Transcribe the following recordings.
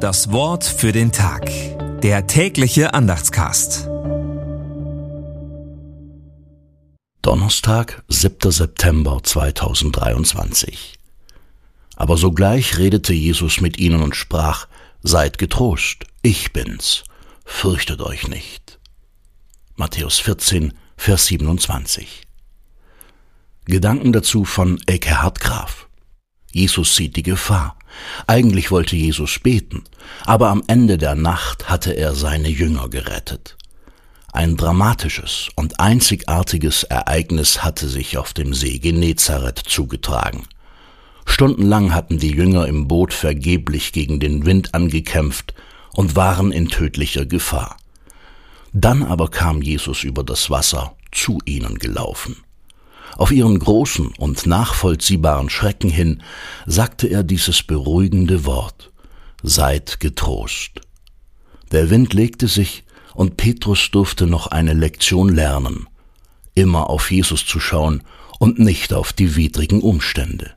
Das Wort für den Tag. Der tägliche Andachtscast. Donnerstag, 7. September 2023. Aber sogleich redete Jesus mit ihnen und sprach, Seid getrost, ich bin's, fürchtet euch nicht. Matthäus 14, Vers 27. Gedanken dazu von Elke Hartgraf. Jesus sieht die Gefahr. Eigentlich wollte Jesus beten, aber am Ende der Nacht hatte er seine Jünger gerettet. Ein dramatisches und einzigartiges Ereignis hatte sich auf dem See Genezareth zugetragen. Stundenlang hatten die Jünger im Boot vergeblich gegen den Wind angekämpft und waren in tödlicher Gefahr. Dann aber kam Jesus über das Wasser zu ihnen gelaufen. Auf ihren großen und nachvollziehbaren Schrecken hin sagte er dieses beruhigende Wort Seid getrost. Der Wind legte sich, und Petrus durfte noch eine Lektion lernen, immer auf Jesus zu schauen und nicht auf die widrigen Umstände.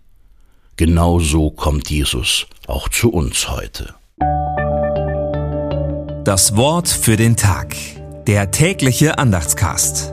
Genau so kommt Jesus auch zu uns heute. Das Wort für den Tag. Der tägliche Andachtscast.